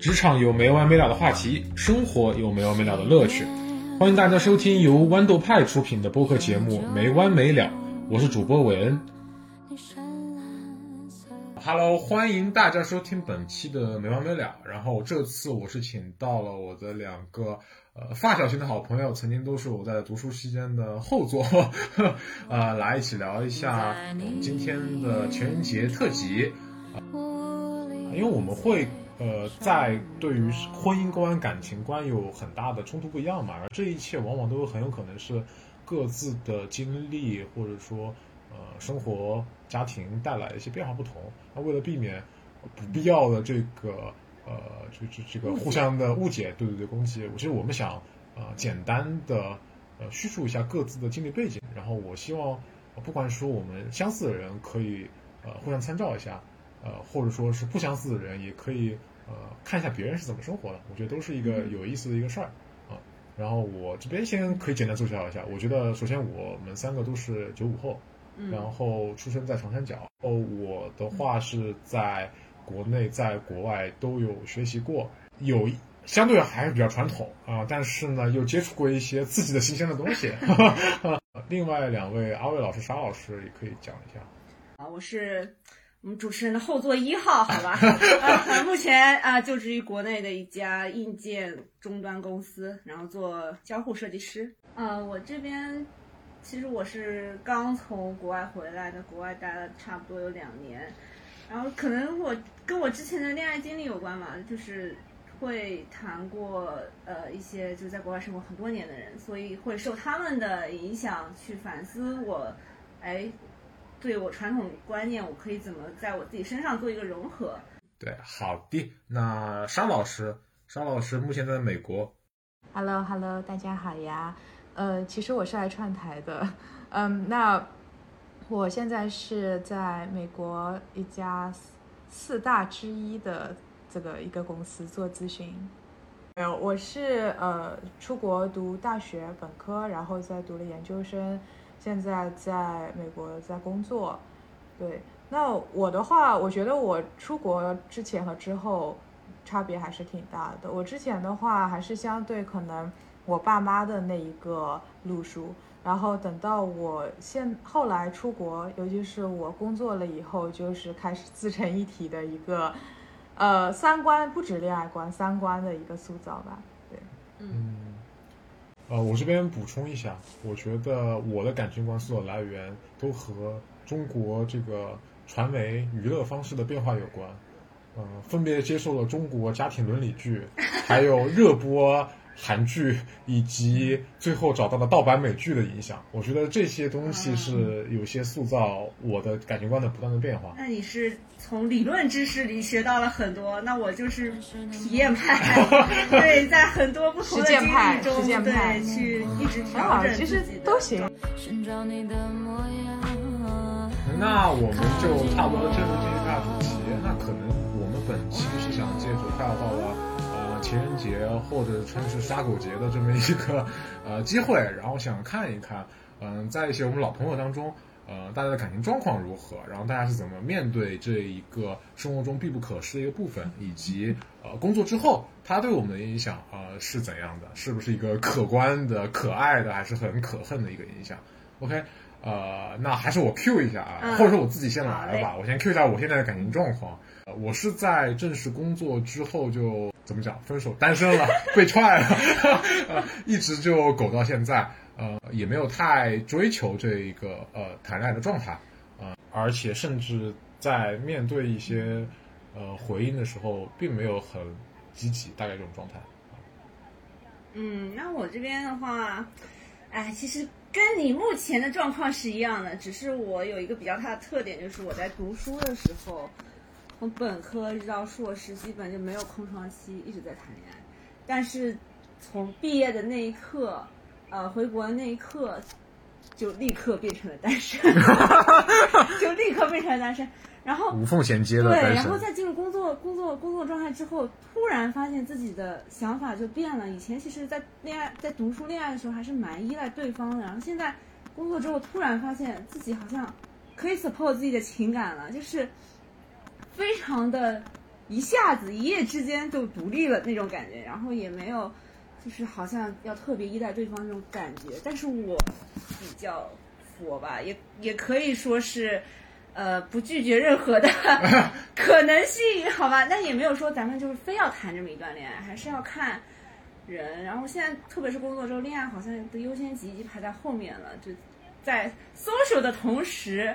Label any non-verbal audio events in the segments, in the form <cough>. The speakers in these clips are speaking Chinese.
职场有没完没了的话题，生活有没完没了的乐趣。欢迎大家收听由豌豆派出品的播客节目《没完没了》，我是主播韦恩。Hello，欢迎大家收听本期的《没完没了》。然后这次我是请到了我的两个呃发小型的好朋友，曾经都是我在读书期间的后座，<laughs> 呃，来一起聊一下我们今天的情人节特辑。因为我们会呃在对于婚姻观、感情观有很大的冲突不一样嘛，而这一切往往都很有可能是各自的经历或者说呃生活、家庭带来的一些变化不同。那为了避免不必要的这个呃这这这个互相的误解，对对对攻击，其实我们想呃简单的呃叙述一下各自的经历背景，然后我希望不管是说我们相似的人可以呃互相参照一下。呃，或者说是不相似的人，也可以呃看一下别人是怎么生活的，我觉得都是一个有意思的一个事儿啊。然后我这边先可以简单介绍一下，我觉得首先我们三个都是九五后，然后出生在长三角。哦，我的话是在国内在国外都有学习过，有相对还是比较传统啊，但是呢又接触过一些自己的新鲜的东西。<laughs> 另外两位阿伟老师、沙老师也可以讲一下。啊，我是。我们主持人的后座一号，好吧，啊，<laughs> 目前啊就职于国内的一家硬件终端公司，然后做交互设计师。呃，我这边其实我是刚从国外回来的，国外待了差不多有两年，然后可能我跟我之前的恋爱经历有关嘛，就是会谈过呃一些就在国外生活很多年的人，所以会受他们的影响去反思我，哎。对我传统观念，我可以怎么在我自己身上做一个融合？对，好的。那商老师，商老师目前在美国。Hello，Hello，大家好呀。呃，其实我是来串台的。嗯，那我现在是在美国一家四大之一的这个一个公司做咨询。没有，我是呃出国读大学本科，然后再读了研究生。现在在美国在工作，对，那我的话，我觉得我出国之前和之后差别还是挺大的。我之前的话还是相对可能我爸妈的那一个路数，然后等到我现后来出国，尤其是我工作了以后，就是开始自成一体的一个，呃，三观不止恋爱观，三观的一个塑造吧。对，嗯。呃，我这边补充一下，我觉得我的感情观所有来源都和中国这个传媒娱乐方式的变化有关。嗯，分别接受了中国家庭伦理剧，还有热播。韩剧以及最后找到的盗版美剧的影响，我觉得这些东西是有些塑造我的感情观的不断的变化。那你是从理论知识里学到了很多，那我就是体验派，<laughs> 对，在很多不同的经历中，对，去一直调整其实都行。那我们就差不多正式进入下主题。那可能我们本期是想借着快要到了。情人节或者称是杀狗节的这么一个呃机会，然后想看一看，嗯，在一些我们老朋友当中，呃，大家的感情状况如何，然后大家是怎么面对这一个生活中必不可失的一个部分，以及呃工作之后它对我们的影响啊是怎样的，是不是一个可观的、可爱的，还是很可恨的一个影响？OK，呃，那还是我 Q 一下啊，或者说我自己先来吧，我先 Q 一下我现在的感情状况。我是在正式工作之后就怎么讲分手单身了 <laughs> 被踹了，<laughs> 一直就苟到现在，呃，也没有太追求这一个呃谈恋爱的状态，呃，而且甚至在面对一些呃回应的时候，并没有很积极，大概这种状态。嗯，那我这边的话，哎，其实跟你目前的状况是一样的，只是我有一个比较大的特点，就是我在读书的时候。从本科一直到硕士，基本就没有空窗期，一直在谈恋爱。但是从毕业的那一刻，呃，回国的那一刻，就立刻变成了单身，<laughs> 就立刻变成了单身。然后无缝衔接的对，然后在进入工作、工作、工作状态之后，突然发现自己的想法就变了。以前其实，在恋爱、在读书、恋爱的时候，还是蛮依赖对方的。然后现在工作之后，突然发现自己好像可以 support 自己的情感了，就是。非常的一下子一夜之间就独立了那种感觉，然后也没有就是好像要特别依赖对方那种感觉。但是我比较佛吧，也也可以说是。呃，不拒绝任何的 <laughs> 可能性，好吧？但也没有说咱们就是非要谈这么一段恋爱，还是要看人。然后现在特别是工作之后，恋爱好像的优先级已经排在后面了。就在 social 的同时，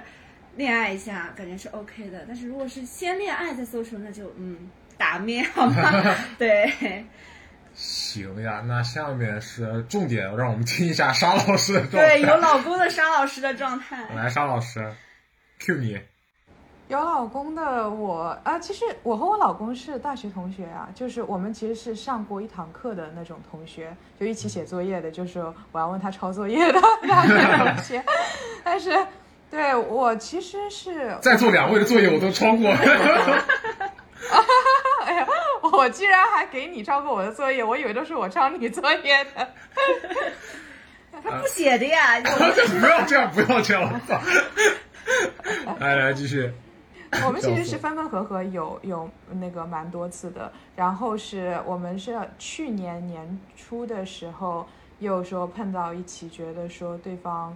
恋爱一下感觉是 OK 的。但是如果是先恋爱再 social，那就嗯打面好吗？对。<laughs> 行呀，那下面是重点，让我们听一下沙老师的状态。对，有老公的沙老师的状态。来，沙老师。Q 你，有老公的我啊，其实我和我老公是大学同学啊，就是我们其实是上过一堂课的那种同学，就一起写作业的，就是我要问他抄作业的大学同学。但是，对我其实是 <laughs> 在座两位的作业我都抄过。<laughs> 哎呀，我居然还给你抄过我的作业，我以为都是我抄你作业的。他不写的呀！<laughs> 不要这样，不要这样，我操！来来继续，我们其实是分分合合，有有那个蛮多次的。然后是我们是去年年初的时候，又说碰到一起，觉得说对方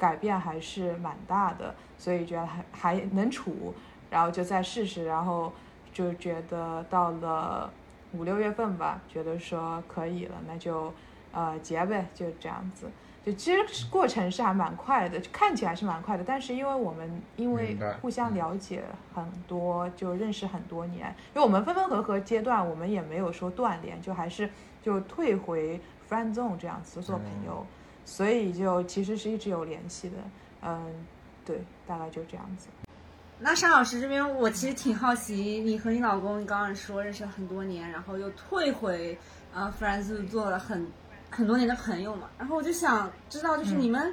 改变还是蛮大的，所以觉得还还能处，然后就再试试。然后就觉得到了五六月份吧，觉得说可以了，那就呃结呗，就这样子。就其实过程是还蛮快的，看起来是蛮快的，但是因为我们因为互相了解很多，就认识很多年，因为我们分分合合阶段，我们也没有说断联，就还是就退回 friend zone 这样子做朋友，所以就其实是一直有联系的，嗯，对，大概就这样子。那沙老师这边，我其实挺好奇，你和你老公刚刚说认识了很多年，然后又退回啊 friend zone 做了很。很多年的朋友嘛，然后我就想知道，就是你们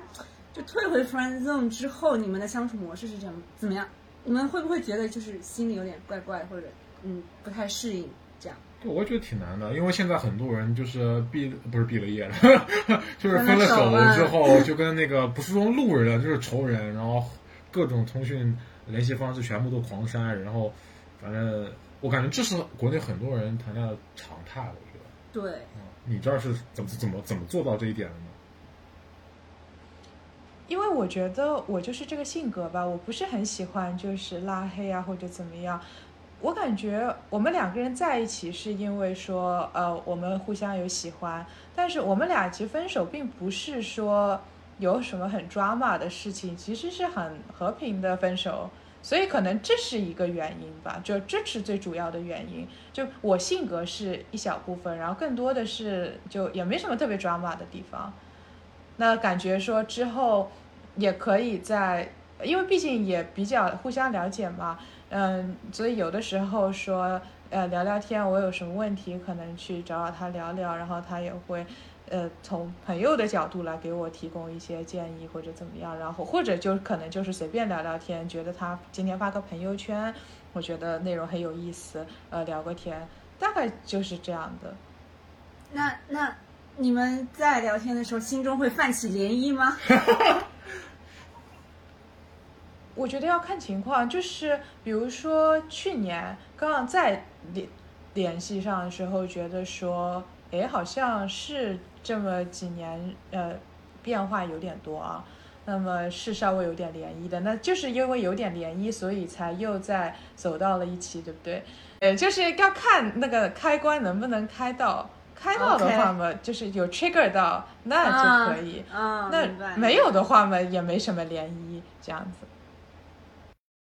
就退回 friend zone 之后，你们的相处模式是怎么怎么样？你们会不会觉得就是心里有点怪怪，或者嗯不太适应这样？对，我觉得挺难的，因为现在很多人就是毕不是毕了业了，<laughs> 就是分了手之后，就跟那个不是说路人了，就是仇人，然后各种通讯联系方式全部都狂删，然后反正我感觉这是国内很多人谈恋爱的常态，我觉得。对。你这儿是怎么怎么怎么做到这一点的呢？因为我觉得我就是这个性格吧，我不是很喜欢就是拉黑啊或者怎么样。我感觉我们两个人在一起是因为说呃我们互相有喜欢，但是我们俩其实分手并不是说有什么很抓马的事情，其实是很和平的分手。所以可能这是一个原因吧，就这是最主要的原因。就我性格是一小部分，然后更多的是就也没什么特别抓马的地方。那感觉说之后也可以在，因为毕竟也比较互相了解嘛，嗯，所以有的时候说呃聊聊天，我有什么问题可能去找找他聊聊，然后他也会。呃，从朋友的角度来给我提供一些建议或者怎么样，然后或者就可能就是随便聊聊天，觉得他今天发个朋友圈，我觉得内容很有意思，呃，聊个天，大概就是这样的。那那你们在聊天的时候，心中会泛起涟漪吗？<laughs> 我觉得要看情况，就是比如说去年刚刚在联联系上的时候，觉得说，哎，好像是。这么几年，呃，变化有点多啊，那么是稍微有点涟漪的，那就是因为有点涟漪，所以才又在走到了一起，对不对？呃，就是要看那个开关能不能开到，开到的话嘛，就是有 trigger 到，那就可以。啊，那没有的话嘛，也没什么涟漪，这样子。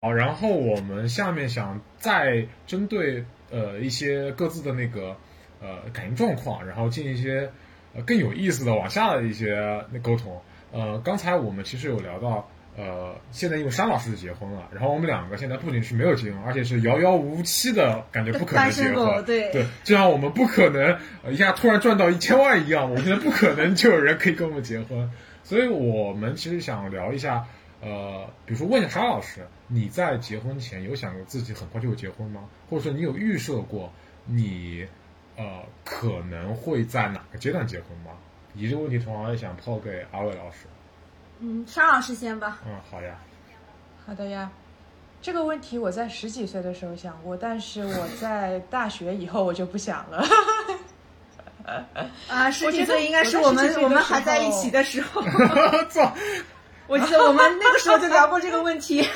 好，然后我们下面想再针对呃一些各自的那个呃感情状况，然后进一些。呃，更有意思的往下的一些那沟通，呃，刚才我们其实有聊到，呃，现在因为山老师结婚了，然后我们两个现在不仅是没有结婚，而且是遥遥无期的感觉，不可能结婚，对对，就像我们不可能一下突然赚到一千万一样，我们现在不可能就有人可以跟我们结婚，所以我们其实想聊一下，呃，比如说问一下沙老师，你在结婚前有想过自己很快就会结婚吗？或者说你有预设过你？呃，可能会在哪个阶段结婚吗？你这个问题同样也想抛给阿伟老师。嗯，沙老师先吧。嗯，好呀。好的呀。这个问题我在十几岁的时候想过，但是我在大学以后我就不想了。啊，十几我觉得岁应该是我们我们还在一起的时候，<laughs> 操！我记得我们那个时候就聊过这个问题。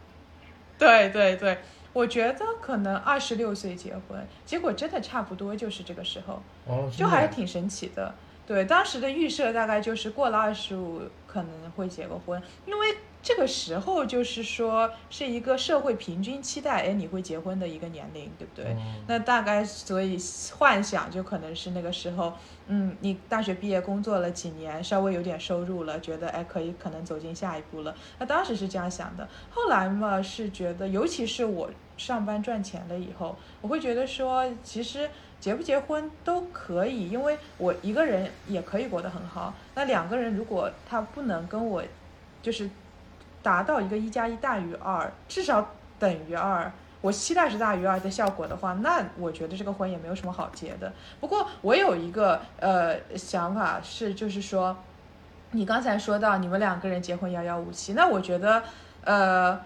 <laughs> 对对对，我觉得可能二十六岁结婚，结果真的差不多就是这个时候，哦，就还挺神奇的。对，当时的预设大概就是过了二十五可能会结个婚，因为这个时候就是说是一个社会平均期待，哎，你会结婚的一个年龄，对不对？哦那大概所以幻想就可能是那个时候，嗯，你大学毕业工作了几年，稍微有点收入了，觉得哎可以可能走进下一步了。那当时是这样想的，后来嘛是觉得，尤其是我上班赚钱了以后，我会觉得说，其实结不结婚都可以，因为我一个人也可以过得很好。那两个人如果他不能跟我就是达到一个一加一大于二，至少等于二。我期待是大于二的效果的话，那我觉得这个婚也没有什么好结的。不过我有一个呃想法是，就是说，你刚才说到你们两个人结婚遥遥无期，那我觉得呃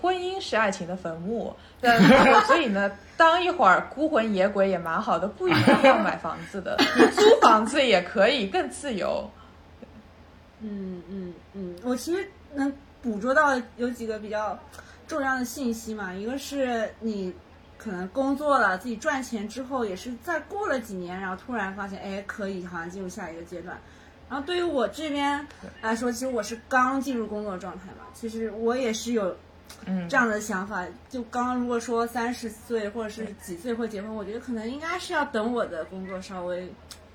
婚姻是爱情的坟墓，那 <laughs> 所以呢，当一会儿孤魂野鬼也蛮好的，不一定要买房子的，你 <laughs> 租房子也可以更自由。嗯嗯嗯，我其实能捕捉到有几个比较重要的信息嘛，一个是你可能工作了，自己赚钱之后，也是再过了几年，然后突然发现，哎，可以好像进入下一个阶段。然后对于我这边来说，其实我是刚进入工作状态嘛，其实我也是有嗯这样的想法。就刚刚如果说三十岁或者是几岁会结婚，我觉得可能应该是要等我的工作稍微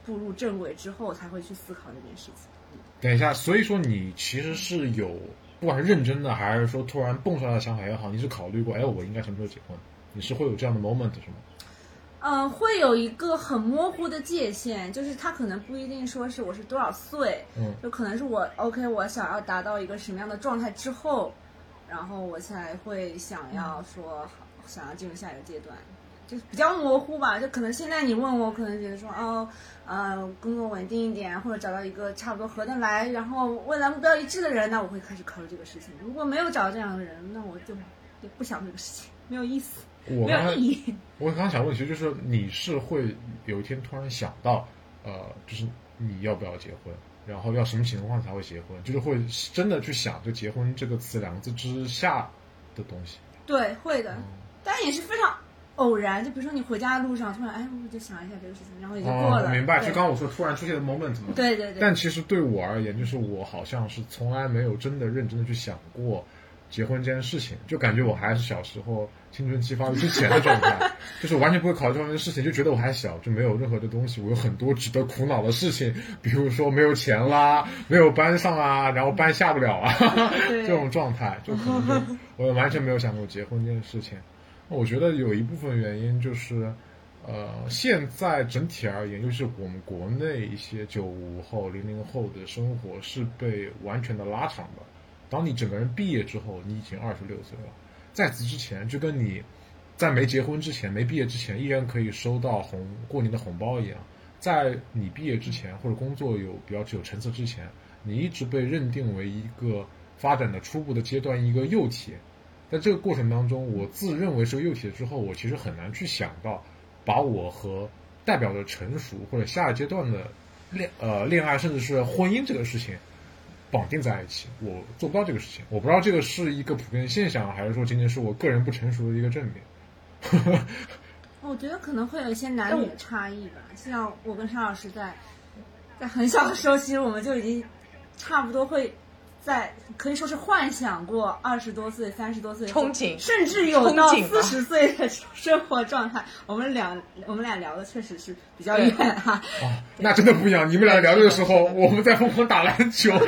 步入正轨之后，才会去思考这件事情。等一下，所以说你其实是有，不管是认真的还是说突然蹦出来的想法也好，你是考虑过，哎，我应该什么时候结婚？你是会有这样的 moment 是吗？嗯，会有一个很模糊的界限，就是他可能不一定说是我是多少岁，嗯，就可能是我 OK，我想要达到一个什么样的状态之后，然后我才会想要说好想要进入下一个阶段，就比较模糊吧。就可能现在你问我，可能觉得说哦，呃，工作稳定一点，或者找到一个差不多合得来，然后未来目标一致的人，那我会开始考虑这个事情。如果没有找到这样的人，那我就也不想这个事情，没有意思，没 <laughs> 我没有意义。我刚刚想问，其实就是你是会有一天突然想到，呃，就是你要不要结婚，然后要什么情况才会结婚，就是会真的去想就结婚这个词两个字之下的东西。对，会的，但也是非常偶然。就比如说你回家的路上，突然哎，我就想一下这个事情，然后也就过了。哦，明白，就刚刚我说突然出现的 moment 嘛。对对对。但其实对我而言，就是我好像是从来没有真的认真的去想过结婚这件事情，就感觉我还是小时候青春期发育之前的状态，<laughs> 就是完全不会考虑这方面的事情，就觉得我还小，就没有任何的东西，我有很多值得苦恼的事情，比如说没有钱啦，<laughs> 没有班上啊，然后班下不了啊，对 <laughs> 这种状态，就可能就我完全没有想过结婚这件事情。我觉得有一部分原因就是。呃，现在整体而言，尤其是我们国内一些九五后、零零后的生活是被完全的拉长的。当你整个人毕业之后，你已经二十六岁了，在此之前，就跟你在没结婚之前、没毕业之前，依然可以收到红过年的红包一样。在你毕业之前或者工作有比较具有成色之前，你一直被认定为一个发展的初步的阶段，一个幼体。在这个过程当中，我自认为是个幼体之后，我其实很难去想到。把我和代表着成熟或者下一阶段的恋呃恋爱，甚至是婚姻这个事情绑定在一起，我做不到这个事情。我不知道这个是一个普遍现象，还是说仅仅是我个人不成熟的一个证明。<laughs> 我觉得可能会有一些男女的差异吧。像我跟沙老师在在很小的时候，其实我们就已经差不多会。在可以说是幻想过二十多岁、三十多岁憧憬，甚至有到四十岁的生活状态。我们俩我们俩聊的确实是比较远哈。哦，那真的不一样。你们俩聊的时候，我们在疯狂打篮球。<laughs>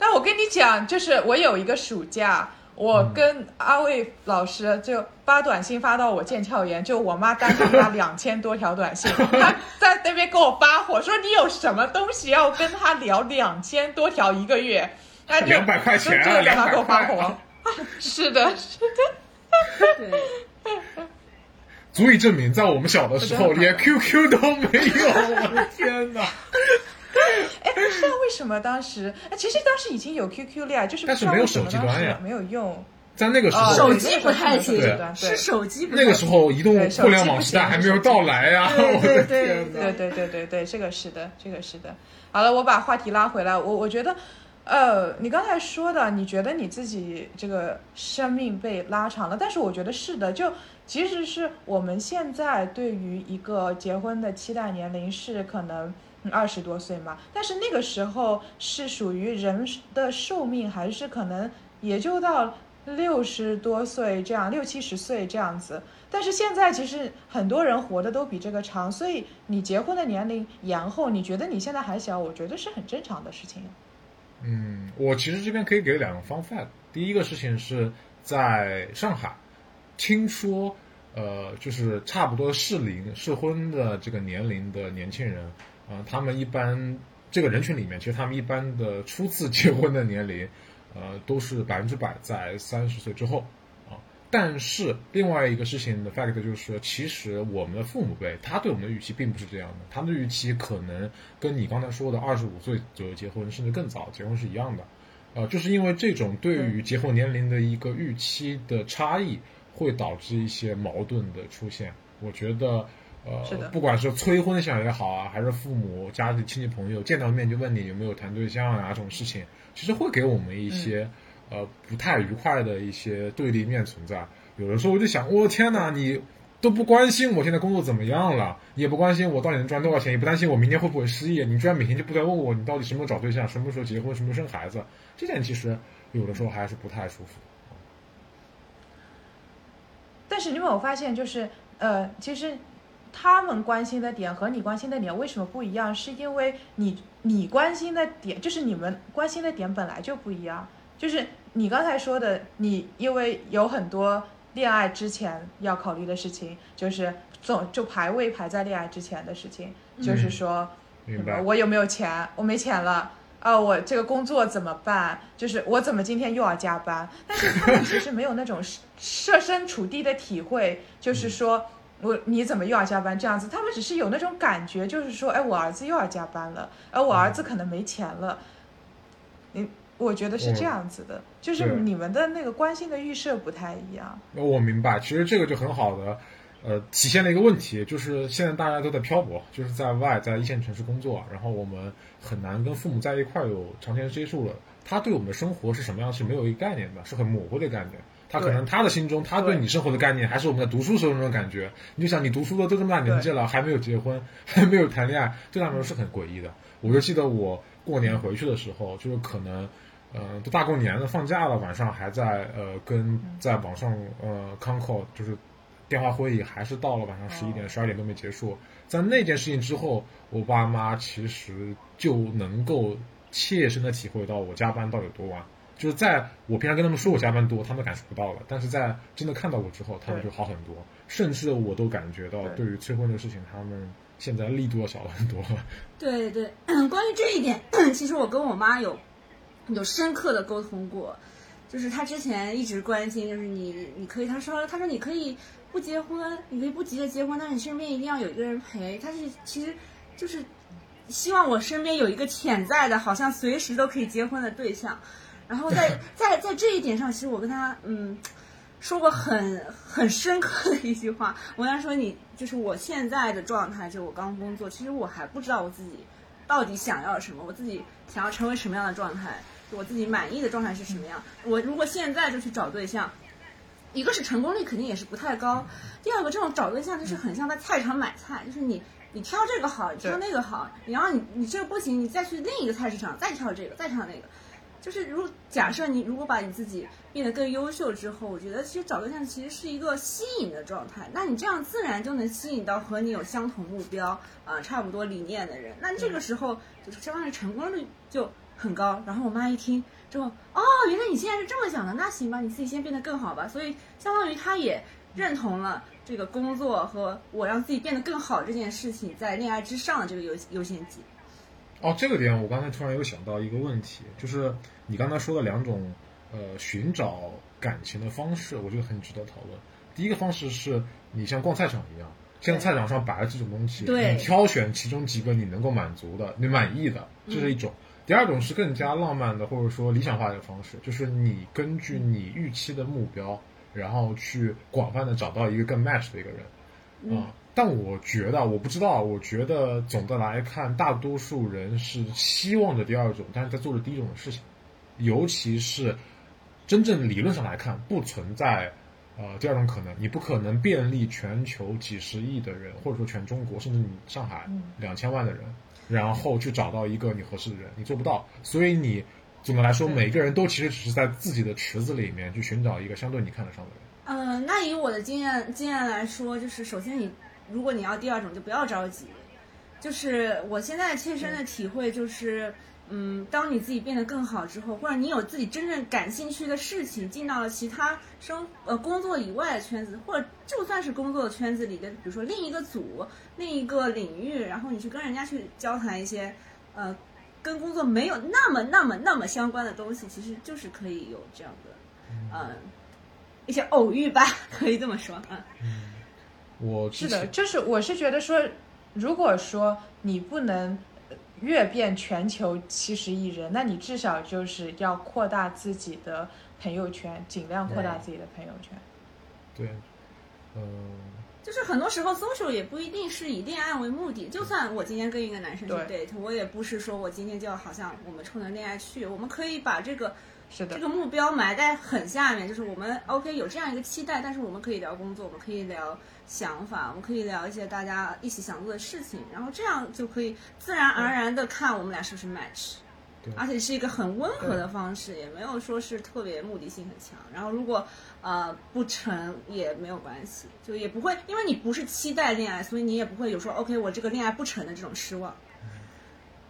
但我跟你讲，就是我有一个暑假，我跟阿卫老师就发短信发到我腱鞘炎，就我妈单独发两千多条短信，她在那边跟我发火，说你有什么东西要跟他聊两千多条一个月，他就两百块钱，就让他给我发火。是的，是的，对。足以证明，在我们小的时候，连 QQ 都没有。我的天哪！哎，不知道为什么当时？哎，其实当时已经有 QQ 了呀，就是但是没有手机端呀，没有用。在那个时候，手机不太行，对是手机。那个时候，移动互联网时代还没有到来呀！对对对对对对对对，这个是的，这个是的。好了，我把话题拉回来，我我觉得，呃，你刚才说的，你觉得你自己这个生命被拉长了，但是我觉得是的，就其实是我们现在对于一个结婚的期待年龄是可能二十多岁嘛，但是那个时候是属于人的寿命还是可能也就到。六十多岁这样，六七十岁这样子，但是现在其实很多人活的都比这个长，所以你结婚的年龄延后，你觉得你现在还小，我觉得是很正常的事情。嗯，我其实这边可以给两个方法。第一个事情是在上海，听说，呃，就是差不多适龄适婚的这个年龄的年轻人，啊，他们一般这个人群里面，其实他们一般的初次结婚的年龄。呃，都是百分之百在三十岁之后，啊，但是另外一个事情的 fact 就是，其实我们的父母辈他对我们的预期并不是这样的，他们的预期可能跟你刚才说的二十五岁左右结婚，甚至更早结婚是一样的，呃，就是因为这种对于结婚年龄的一个预期的差异，会导致一些矛盾的出现。我觉得，呃，不管是催婚想也好啊，还是父母家里亲戚朋友见到面就问你有没有谈对象啊这种事情。其实会给我们一些，呃，不太愉快的一些对立面存在。有的时候我就想，我天哪，你都不关心我现在工作怎么样了，你也不关心我到底能赚多少钱，也不担心我明天会不会失业，你居然每天就不断问我你到底什么时候找对象，什么时候结婚，什么时候生孩子，这点其实有的时候还是不太舒服。但是你有没有发现，就是呃，其实。他们关心的点和你关心的点为什么不一样？是因为你你关心的点就是你们关心的点本来就不一样。就是你刚才说的，你因为有很多恋爱之前要考虑的事情，就是总就排位排在恋爱之前的事情，就是说，我有没有钱？我没钱了啊！我这个工作怎么办？就是我怎么今天又要加班？但是他们其实没有那种设身处地的体会，就是说。我你怎么又要加班这样子？他们只是有那种感觉，就是说，哎，我儿子又要加班了，而我儿子可能没钱了。你我觉得是这样子的，就是你们的那个关心的预设不太一样。那我明白，其实这个就很好的，呃，体现了一个问题，就是现在大家都在漂泊，就是在外在一线城市工作，然后我们很难跟父母在一块有长时间接触了。他对我们的生活是什么样是没有一个概念的，是很模糊的概念。他可能他的心中，他对你生活的概念还是我们在读书时候那种感觉。你就想，你读书的都这么大年纪了，还没有结婚，还没有谈恋爱，对他们是很诡异的。我就记得我过年回去的时候，就是可能，呃，都大过年了，放假了，晚上还在呃跟在网上呃 con call，就是电话会议，还是到了晚上十一点、十二点都没结束。在那件事情之后，我爸妈其实就能够切身的体会到我加班到底有多晚。就是在我平常跟他们说我加班多，他们感受不到了。但是在真的看到我之后，他们就好很多。甚至我都感觉到，对于催婚这个事情，他们现在力度要小了很多。对对，<clears throat> 关于这一点，其实我跟我妈有有深刻的沟通过。就是她之前一直关心，就是你，你可以，她说，她说你可以不结婚，你可以不急着结婚，但是你身边一定要有一个人陪。她是其实就是希望我身边有一个潜在的，好像随时都可以结婚的对象。然后在在在这一点上，其实我跟他嗯说过很很深刻的一句话。我跟他说：“你就是我现在的状态，就我刚工作，其实我还不知道我自己到底想要什么，我自己想要成为什么样的状态，我自己满意的状态是什么样。我如果现在就去找对象，一个是成功率肯定也是不太高，第二个这种找对象就是很像在菜场买菜，就是你你挑这个好，你挑那个好，然后你你这个不行，你再去另一个菜市场再挑这个，再挑那个。”就是如假设你如果把你自己变得更优秀之后，我觉得其实找对象其实是一个吸引的状态。那你这样自然就能吸引到和你有相同目标啊、差不多理念的人。那这个时候就是相当于成功率就很高。然后我妈一听之后，哦，原来你现在是这么想的，那行吧，你自己先变得更好吧。所以相当于她也认同了这个工作和我让自己变得更好这件事情在恋爱之上的这个优优先级。哦，这个点我刚才突然又想到一个问题，就是你刚才说的两种，呃，寻找感情的方式，我觉得很值得讨论。第一个方式是你像逛菜场一样，像菜场上摆了这种东西，你挑选其中几个你能够满足的、你满意的，这是一种。第二种是更加浪漫的，或者说理想化的方式，就是你根据你预期的目标，然后去广泛的找到一个更 match 的一个人，啊、但我觉得，我不知道，我觉得总的来看，大多数人是希望着第二种，但是在做着第一种的事情，尤其是真正理论上来看，不存在呃第二种可能，你不可能便利全球几十亿的人，或者说全中国，甚至你上海两千万的人，然后去找到一个你合适的人，你做不到。所以你总的来说，每个人都其实只是在自己的池子里面去寻找一个相对你看得上的人。呃，那以我的经验经验来说，就是首先你如果你要第二种，就不要着急。就是我现在切身的体会就是，嗯，当你自己变得更好之后，或者你有自己真正感兴趣的事情，进到了其他生呃工作以外的圈子，或者就算是工作的圈子里的，比如说另一个组、另一个领域，然后你去跟人家去交谈一些，呃，跟工作没有那么那么那么相关的东西，其实就是可以有这样的，呃，一些偶遇吧，可以这么说嗯。我是的，就是我是觉得说，如果说你不能呃阅遍全球七十亿人，那你至少就是要扩大自己的朋友圈，尽量扩大自己的朋友圈。对，嗯、就是很多时候 social 也不一定是以恋爱为目的，就算我今天跟一个男生去对。date，我也不是说我今天就要好像我们冲着恋爱去，我们可以把这个是的这，个目标埋在很下面，就是我们 OK 有这样一个期待，但是我们可以聊工作，我们可以聊想法，我们可以聊一些大家一起想做的事情，然后这样就可以自然而然的看我们俩是不是 match。对而且是一个很温和的方式，也没有说是特别目的性很强。然后如果呃不成也没有关系，就也不会，因为你不是期待恋爱，所以你也不会有说 OK 我这个恋爱不成的这种失望。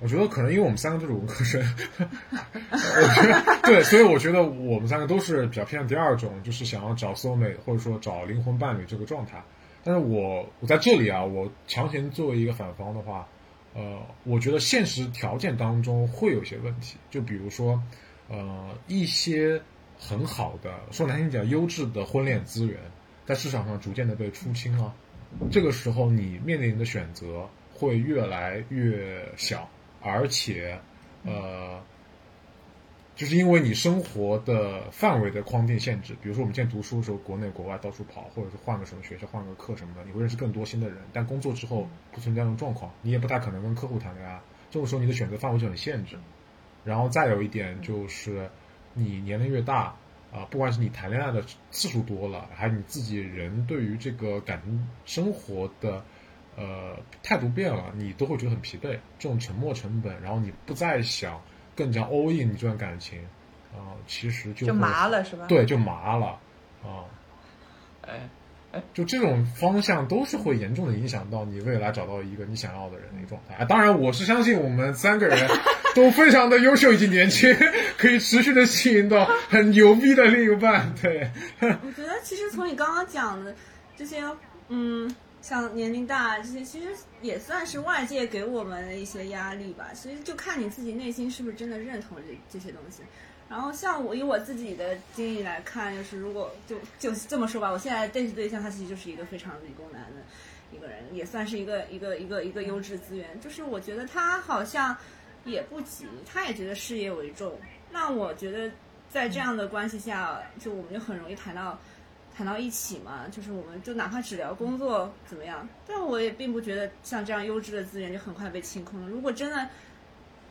我觉得可能因为我们三个都是文科生，我觉得对，所以我觉得我们三个都是比较偏向第二种，就是想要找 soul mate 或者说找灵魂伴侣这个状态。但是我我在这里啊，我强行作为一个反方的话，呃，我觉得现实条件当中会有些问题，就比如说，呃，一些很好的，说难听点，优质的婚恋资源在市场上逐渐的被出清了，这个时候你面临的选择会越来越小，而且，呃，就是因为你生活的范围的框定限制，比如说我们现在读书的时候，国内国外到处跑，或者是换个什么学校、换个课什么的，你会认识更多新的人。但工作之后不存在这种状况，你也不太可能跟客户谈恋爱，这种时候你的选择范围就很限制。然后再有一点就是，你年龄越大，啊、不管是你谈恋爱的次数多了，还是你自己人对于这个感情生活的呃态度变了，你都会觉得很疲惫。这种沉默成本，然后你不再想更加 all in 你这段感情，啊、其实就就麻了是吧？，对，就麻了啊。哎，就这种方向都是会严重的影响到你未来找到一个你想要的人的一个状态。啊，当然，我是相信我们三个人 <laughs> 都非常的优秀以及年轻，<laughs> 可以持续的吸引到很牛逼的另一半。对，我觉得其实从你刚刚讲的这些，嗯，像年龄大这些，其实也算是外界给我们的一些压力吧。其实就看你自己内心是不是真的认同这这些东西。然后像我以我自己的经历来看，就是如果就就这么说吧，我现在 date 对象他其实就是一个非常理工男的一个人，也算是一个一个一个一个优质资源。就是我觉得他好像也不急，他也觉得事业为重。那我觉得在这样的关系下，就我们就很容易谈到谈到一起嘛，就是我们就哪怕只聊工作怎么样，但我也并不觉得像这样优质的资源就很快被清空了。如果真的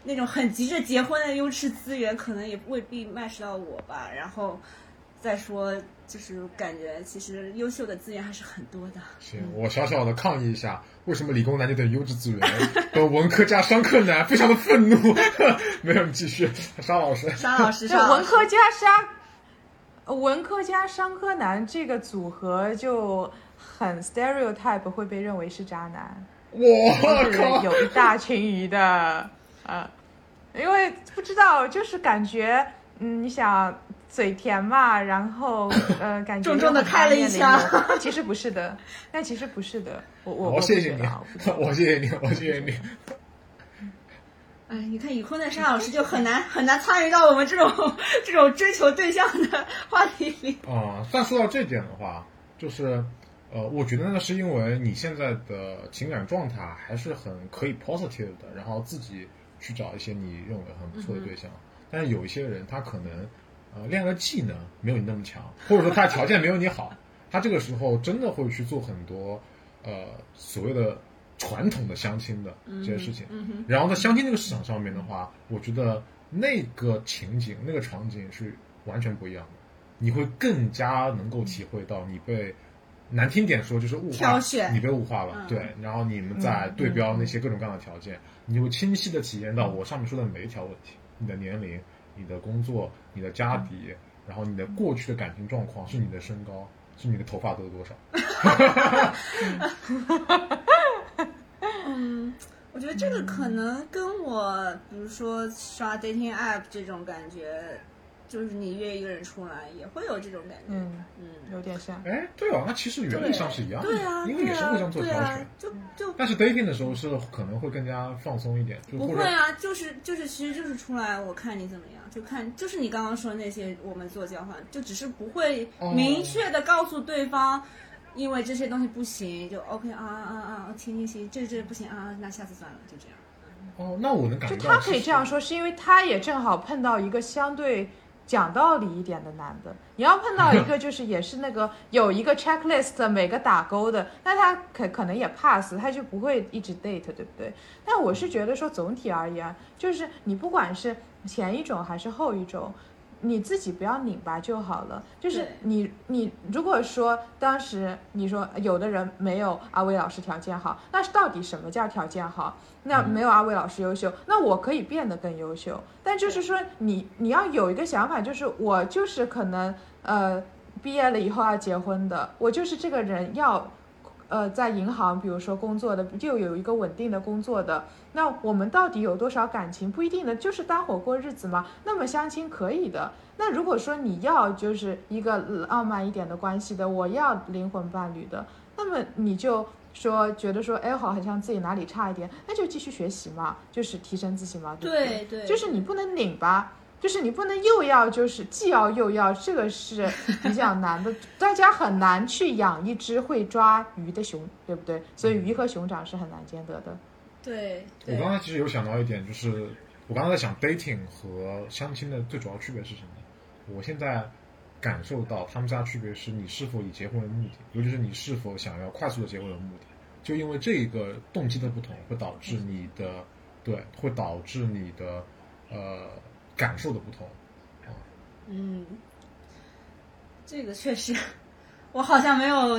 那种很急着结婚的优质资源，可能也未必 match 到我吧。然后再说，就是感觉其实优秀的资源还是很多的。行，我小小的抗议一下，为什么理工男就等于优质资源，而文科加商科男非常的愤怒。<laughs> 没有，你继续，沙老师。沙老师，<laughs> 就沙老师文科加商，呃文科加商科男这个组合就很 stereotype 会被认为是渣男。我！有一大群鱼的，呃，因为不知道，就是感觉，嗯，你想嘴甜嘛，然后呃，感觉重重的开了一枪但 <laughs> 其实不是的，但其实不是的，我我我谢谢你我 <laughs> 谢谢你，我谢谢你。哎，你看已婚的沙老师就很难很难参与到我们这种 <laughs> 这种追求对象的话题里。啊、但说到这点的话，就是，呃，我觉得那是因为你现在的情感状态还是很可以 positive 的，然后自己去找一些你认为很不错的对象。但是有一些人，他可能呃恋爱的技能没有你那么强，或者说他的条件没有你好，他这个时候真的会去做很多呃所谓的传统的相亲的这些事情。嗯，然后在相亲这个市场上面的话，我觉得那个情景、那个场景是完全不一样的，你会更加能够体会到你被难听点说就是物化挑，选。你被物化了，嗯。对。然后你们在对标那些各种各样的条件，你会清晰的体验到我上面说的每一条问题：你的年龄、你的工作、你的家底，然后你的过去的感情状况，是你的身高，是你的头发都有多少。<laughs> <laughs> <laughs> 嗯，我觉得这个可能跟我，比如说刷 dating app 这种感觉，就是你约一个人出来也会有这种感觉。嗯，嗯，有点像。哎，对啊，那其实原理上是一样的，对啊，因为也是互相做挑选。对啊，啊就就但是 dating 的时候是可能会更加放松一点，就不会啊，就是就是，其实就是出来我看你怎么样，就看就是你刚刚说那些，我们做交换，就只是不会哦明确的告诉对方，因为这些东西不行，就 OK 啊啊啊啊，行行行，这这不行啊，那下次算了，就这样。哦，那我能感就觉到，他可以这样，说，是因为他也正好碰到一个相对讲道理一点的男的。你要碰到一个 <laughs> 就是也是那个有一个 checklist 每个打勾的，那他可可能也 pass，他就不会一直 date，对不对？但我是觉得说总体而言，就是你不管是前一种还是后一种。你自己不要拧巴就好了。就是你你如果说当时你说有的人没有阿威老师条件好，那是到底什么叫条件好？那没有阿威老师优秀，那我可以变得更优秀。但就是说你你要有一个想法，就是我就是可能呃毕业了以后要结婚的，我就是这个人要。呃，在银行，比如说工作的，就有一个稳定的工作的，那我们到底有多少感情？不一定的，就是搭伙过日子嘛。那么相亲可以的。那如果说你要就是一个浪漫一点的关系的，我要灵魂伴侣的，那么你就说觉得说，哎，好，好像自己哪里差一点，那就继续学习嘛，就是提升自己嘛，对不对？对对，就是你不能拧巴，就是你不能又要就是既要又要，这个是比较难的，<laughs> 大家很难去养一只会抓鱼的熊，对不对？所以鱼和熊掌是很难兼得的。对我对刚才其实有想到一点，就是我刚才在想 dating 和相亲的最主要区别是什么？我现在感受到他们家区别是你是否以结婚为目的，尤其是你是否想要快速的结婚为目的。就因为这个动机的不同，会导致你的对，会导致你的呃感受的不同。嗯，这个确实，我好像没有，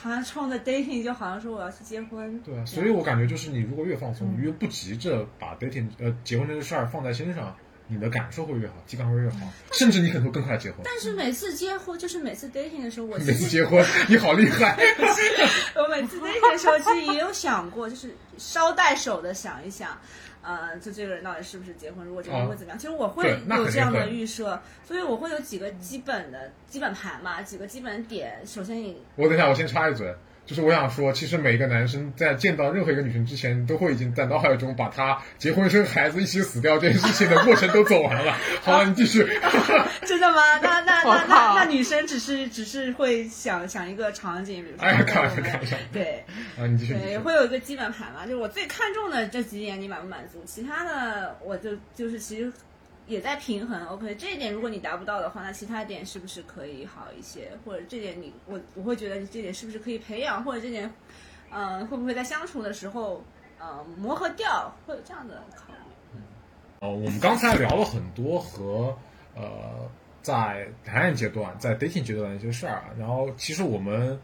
好像冲着 dating 就好像说我要去结婚。对啊，所以我感觉就是你如果越放松，越不急着把 dating 呃结婚这个事儿放在心上，你的感受会越好，体感会越好，甚至你可能会更快结婚。但是每次结婚，就是每次 dating 的时候，我每次结婚，你好厉害！<laughs> 我每次 dating 的时候，其实也有想过，就是捎带手的想一想，呃，就这个人到底是不是结婚？如果结婚会怎么样？其实我会有这样的预设，所以我会有几个基本的基本盘嘛，几个基本点。首先你我等一下，我先插一嘴，就是我想说，其实每一个男生在见到任何一个女生之前，都会已经在脑海中把她结婚生孩子一起死掉这件事情的过程都走完了。好了，你继续。<laughs> 真的吗？那那那那那女生只是只是会想想一个场景，比如说哎呀，开玩笑，开玩笑。对。<laughs> 啊，你继续。对，会有一个基本盘嘛，就是我最看重的这几点，你满不满足？其他的我就就是其实也在平衡。OK，这一点如果你达不到的话，那其他点是不是可以好一些？或者这点你我我会觉得这点是不是可以培养？或者这点，嗯、会不会在相处的时候，呃，磨合掉？会有这样的考虑。哦，我们刚才聊了很多和呃在谈恋爱阶段、在 dating 阶段的一些事儿啊，然后其实我们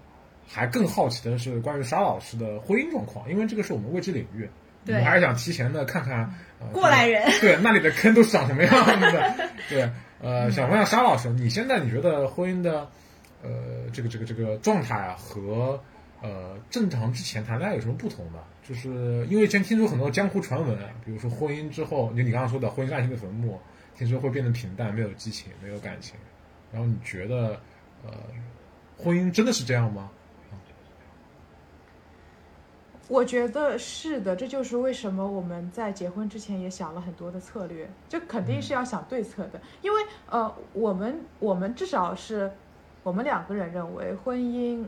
还更好奇的是关于沙老师的婚姻状况，因为这个是我们未知领域，我们还是想提前的看看、呃、过来人对那里的坑都是长什么样 <laughs> 子的，对，呃，想问下沙老师，你现在你觉得婚姻的呃这个这个这个状态啊和呃正常之前谈恋爱有什么不同的？就是因为以前听说很多江湖传闻啊，比如说婚姻之后，就你刚刚说的婚姻是爱情的坟墓，听说会变得平淡，没有激情，没有感情。然后你觉得呃婚姻真的是这样吗？我觉得是的，这就是为什么我们在结婚之前也想了很多的策略，就肯定是要想对策的，因为呃，我们我们至少是我们两个人认为婚姻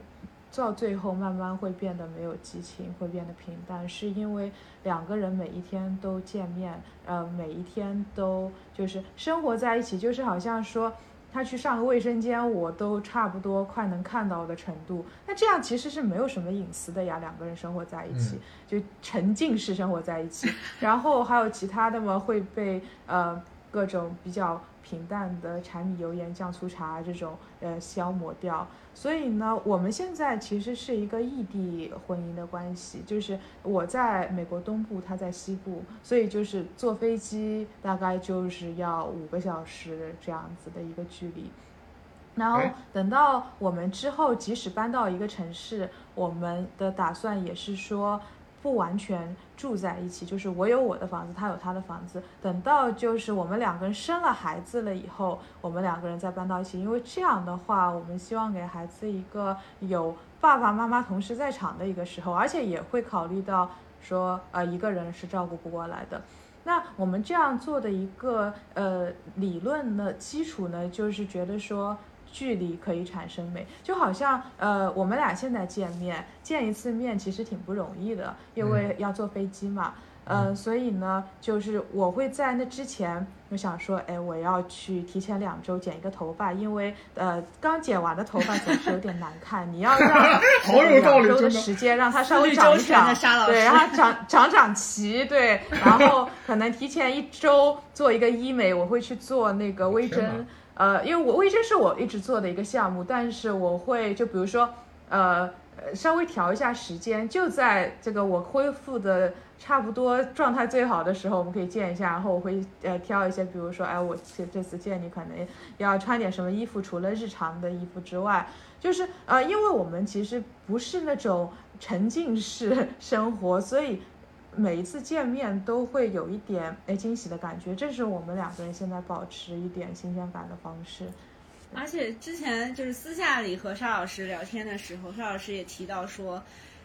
到最后慢慢会变得没有激情，会变得平淡，是因为两个人每一天都见面，呃，每一天都就是生活在一起，就是好像说他去上个卫生间，我都差不多快能看到的程度。那这样其实是没有什么隐私的呀，两个人生活在一起，就沉浸式生活在一起。<laughs> 然后还有其他的嘛，会被呃各种比较平淡的柴米油盐酱醋茶这种呃消磨掉。所以呢，我们现在其实是一个异地婚姻的关系，就是我在美国东部，他在西部，所以就是坐飞机大概就是要五个小时这样子的一个距离。然后等到我们之后，即使搬到一个城市，我们的打算也是说。不完全住在一起，就是我有我的房子，他有他的房子。等到就是我们两个人生了孩子了以后，我们两个人再搬到一起，因为这样的话，我们希望给孩子一个有爸爸妈妈同时在场的一个时候，而且也会考虑到说，呃，一个人是照顾不过来的。那我们这样做的一个呃理论的基础呢，就是觉得说。距离可以产生美，就好像呃，我们俩现在见面，见一次面其实挺不容易的，因为要坐飞机嘛，呃，所以呢，就是我会在那之前，我想说，哎，我要去提前两周剪一个头发，因为呃，刚剪完的头发总是有点难看，<laughs> 你要让两周的时间让它稍微长一长，对，让它长 <laughs> 长长齐，对，然后可能提前一周做一个医美，我会去做那个微针。呃，因为我微针是我一直做的一个项目，但是我会就比如说，呃，稍微调一下时间，就在这个我恢复的差不多状态最好的时候，我们可以见一下，然后我会呃挑一些，比如说，哎，我这这次见你可能要穿点什么衣服，除了日常的衣服之外，就是呃，因为我们其实不是那种沉浸式生活，所以。每一次见面都会有一点哎惊喜的感觉，这是我们两个人现在保持一点新鲜感的方式。而且之前就是私下里和沙老师聊天的时候，沙老师也提到说，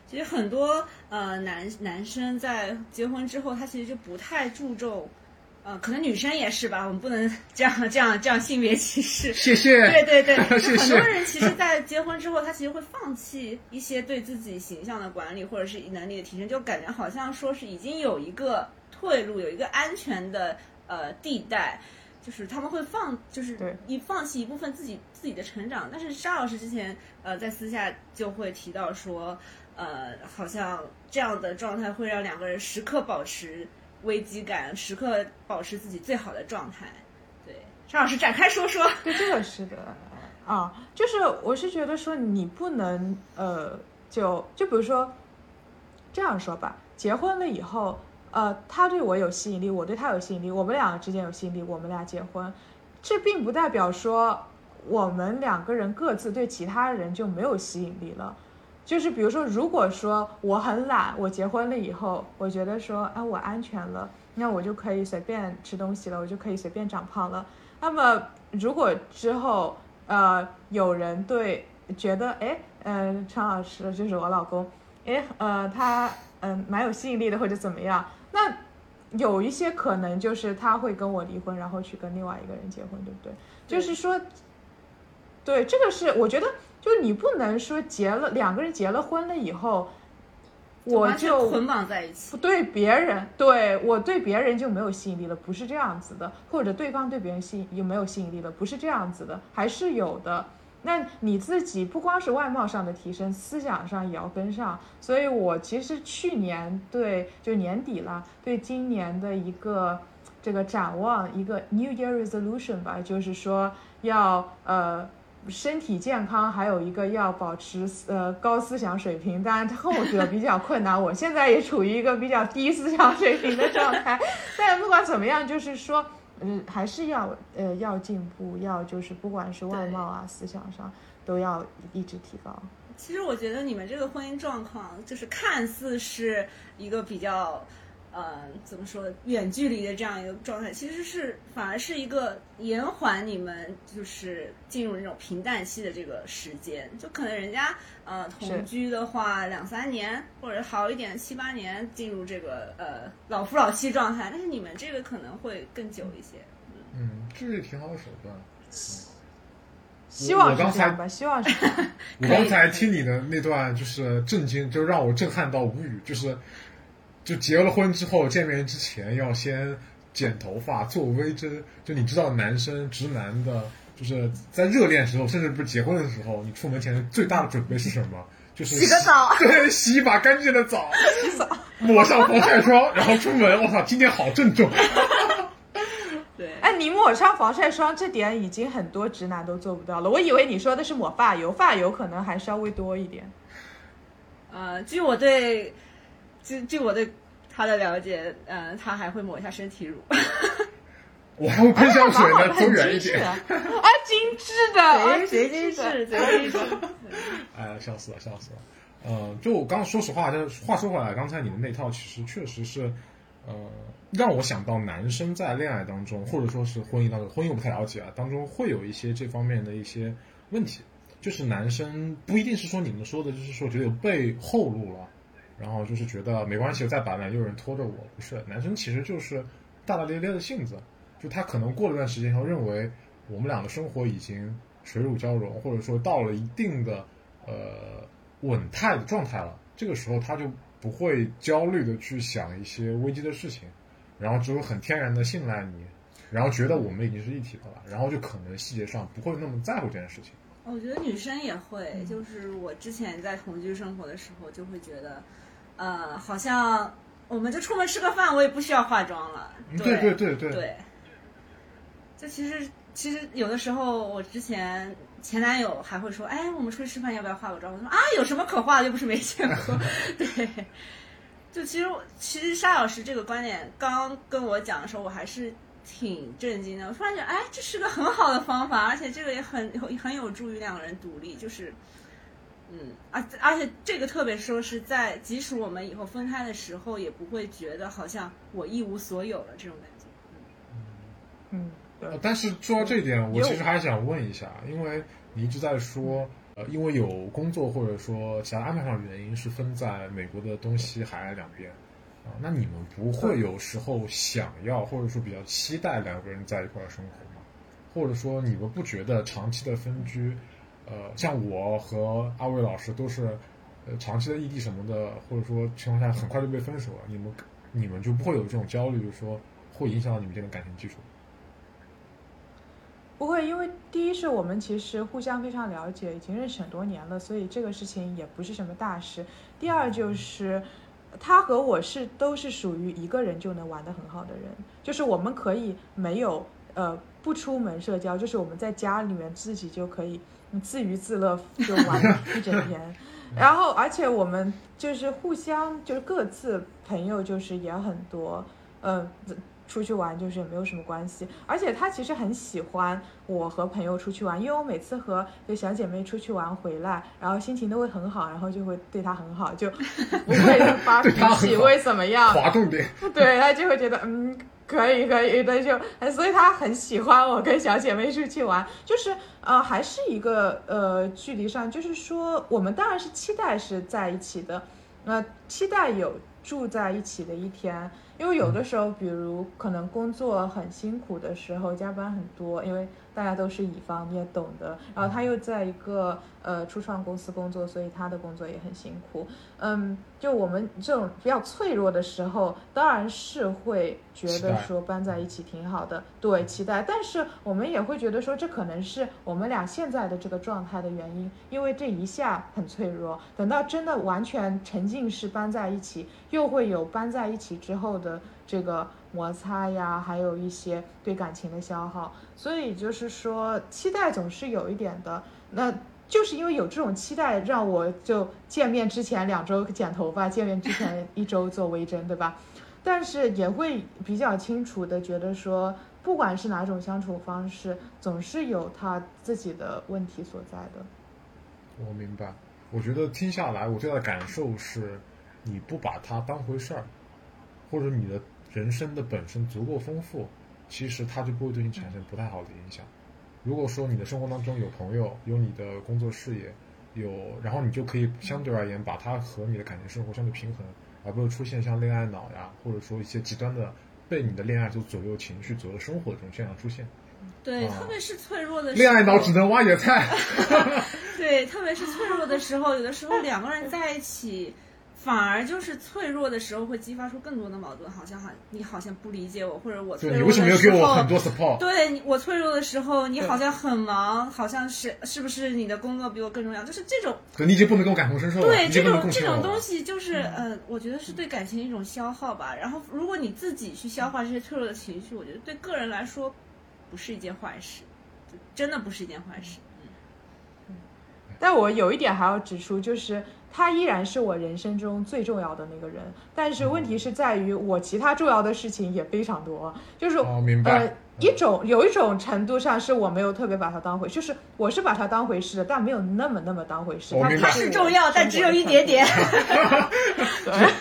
其实很多呃男男生在结婚之后，他其实就不太注重。呃，可能女生也是吧，我们不能这样这样这样性别歧视。谢谢。对对 <laughs> 对，很多人其实，在结婚之后，他其实会放弃一些对自己形象的管理，或者是能力的提升，就感觉好像说是已经有一个退路，有一个安全的呃地带，就是他们会放，就是一放弃一部分自己自己的成长。但是沙老师之前呃在私下就会提到说，呃，好像这样的状态会让两个人时刻保持。危机感，时刻保持自己最好的状态。对，张老师展开说说。对，这个是的，啊，就是我是觉得说你不能，呃，就就比如说这样说吧，结婚了以后，呃，他对我有吸引力，我对他有吸引力，我们两个之间有吸引力，我们俩结婚，这并不代表说我们两个人各自对其他人就没有吸引力了。就是比如说，如果说我很懒，我结婚了以后，我觉得说，哎，我安全了，那我就可以随便吃东西了，我就可以随便长胖了。那么，如果之后，呃，有人对觉得，哎，嗯，陈老师就是我老公，哎，呃，他嗯蛮有吸引力的，或者怎么样，那有一些可能就是他会跟我离婚，然后去跟另外一个人结婚，对不对？就是说，对，这个是我觉得。就你不能说结了两个人结了婚了以后，我就捆绑在一起。对别人，对我对别人就没有吸引力了，不是这样子的。或者对方对别人吸有没有吸引力了，不是这样子的，还是有的。那你自己不光是外貌上的提升，思想上也要跟上。所以我其实去年对就年底了，对今年的一个这个展望，一个 New Year Resolution 吧，就是说要呃。身体健康，还有一个要保持呃高思想水平，当然后者比较困难。我现在也处于一个比较低思想水平的状态，但不管怎么样，就是说，嗯，还是要呃要进步，要就是不管是外貌啊、思想上，都要一直提高。其实我觉得你们这个婚姻状况，就是看似是一个比较。呃，怎么说？远距离的这样一个状态，其实是反而是一个延缓你们就是进入那种平淡期的这个时间。就可能人家呃同居的话两三年，或者好一点七八年进入这个呃老夫老妻状态，但是你们这个可能会更久一些。嗯，这是挺好的手段。希望我刚才是这样吧，希望是。<laughs> 我刚才听你的那段就是震惊，就让我震撼到无语。就是，就结了婚之后见面之前要先剪头发、做微针。就你知道，男生直男的，就是在热恋时候，甚至不是结婚的时候，你出门前最大的准备是什么？就是洗个澡对，洗一把干净的澡，<laughs> 洗澡，抹上防晒霜，然后出门。我操，今天好郑重。<laughs> 对，哎，你抹上防晒霜这点已经很多直男都做不到了。我以为你说的是抹发油，发油可能还稍微多一点。呃，据我对，据据我对他的了解，嗯、他还会抹一下身体乳。<laughs> 我还会喷香水呢，走远一点。啊，啊精致的，啊贼贼精精致贼精致。<laughs> 哎呀，笑死了，笑死了。呃，就我刚说实话，就是话说回来，刚才你的那套其实确实是，呃，让我想到男生在恋爱当中，或者说是婚姻当中，婚姻我不太了解啊，当中会有一些这方面的一些问题，就是男生不一定是说你们说的，就是说觉得有被后路了，然后就是觉得没关系，再摆烂，又有人拖着我，不是，男生其实就是大大咧咧的性子，就他可能过了段时间后，认为我们俩的生活已经水乳交融，或者说到了一定的呃稳态的状态了，这个时候他就不会焦虑的去想一些危机的事情，然后只会很天然的信赖你，然后觉得我们已经是一体的了，然后就可能细节上不会那么在乎这件事情。我觉得女生也会，就是我之前在同居生活的时候，就会觉得，呃，好像我们就出门吃个饭，我也不需要化妆了。嗯对对对对对，就其实其实有的时候，我之前前男友还会说，哎，我们出去吃饭要不要化个妆？我说啊，有什么可化的，又不是没见过。<laughs> 对，就其实我其实沙老师这个观点刚跟我讲的时候，我还是挺震惊的。我突然觉得，哎，这是个很好的方法，而且这个也很很有助于两个人独立，就是。嗯，而而且这个特别说是在，即使我们以后分开的时候，也不会觉得好像我一无所有了这种感觉。嗯，嗯呃，但是说到这一点，我其实还想问一下，因为你一直在说，呃，因为有工作或者说其他安排上的原因，是分在美国的东西海岸两边，啊、那你们不会有时候想要或者说比较期待两个人在一块儿生活吗？或者说你们不觉得长期的分居，呃，像我和阿伟老师都是，呃，长期的异地什么的，或者说情况下很快就被分手了，你们你们就不会有这种焦虑，就是说会影响到你们这种感情基础？不会，因为第一是我们其实互相非常了解，已经认识很多年了，所以这个事情也不是什么大事。第二就是，他和我是都是属于一个人就能玩得很好的人，就是我们可以没有呃不出门社交，就是我们在家里面自己就可以嗯自娱自乐就玩一整天。<laughs> 然后，而且我们就是互相就是各自朋友就是也很多，呃，出去玩就是也没有什么关系。而且他其实很喜欢我和朋友出去玩，因为我每次和就小姐妹出去玩回来，然后心情都会很好，然后就会对她很好，就 <laughs> 不会发脾气，好为怎么样？划重点。对他就会觉得嗯可以可以的就，所以他很喜欢我跟小姐妹出去玩，就是呃还是一个呃距离上，就是说我们当然是期待是在一起的，呃期待有住在一起的一天，因为有的时候比如可能工作很辛苦的时候，加班很多，因为大家都是乙方，你也懂得，然后他又在一个呃初创公司工作，所以他的工作也很辛苦，嗯，就我们这种比较脆弱的时候，当然是会觉得说搬在一起挺好的，对，期待。但是我们也会觉得说，这可能是我们俩现在的这个状态的原因，因为这一下很脆弱，等到真的完全沉浸式搬在一起，又会有搬在一起之后的这个摩擦呀，还有一些对感情的消耗。所以就是说，期待总是有一点的。那就是因为有这种期待，让我就见面之前两周剪头发，见面之前一周做微针，对吧？但是也会比较清楚的觉得说，不管是哪种相处方式，总是有他自己的问题所在的。我明白，我觉得听下来，我最大的感受是，你不把它当回事儿，或者你的人生的本身足够丰富，其实它就不会对你产生不太好的影响。如果说你的生活当中有朋友，有你的工作事业，有，然后你就可以相对而言把它和你的感情生活相对平衡，而不会出现像恋爱脑呀，或者说一些极端的被你的恋爱所左右情绪、左右生活的这种现象出现。对，啊特别是脆弱的时候，恋爱脑只能挖野菜。<laughs> 对，特别是脆弱的时候，有的时候两个人在一起，反而就是脆弱的时候会激发出更多的矛盾，好像好你好像不理解我，或者我脆对你弱为什么要给的时候我很多 support？对，我脆弱的时候，你好像很忙，好像是是不是你的工作比我更重要？就是这种可，你已经不能跟我感同身受了，对这种这种东西，就是呃，我觉得是对感情一种消耗吧。然后，如果你自己去消化这些脆弱的情绪，我觉得对个人来说不是一件坏事，真的不是一件坏事。嗯但我有一点还要指出，就是他依然是我人生中最重要的那个人，但是问题是在于我其他重要的事情也非常多，就是、哦明白呃一种有一种程度上是我没有特别把他当回，就是我是把他当回事的，但没有那么那么当回事。他我明白它是重要，但只有一点点。<laughs> 对，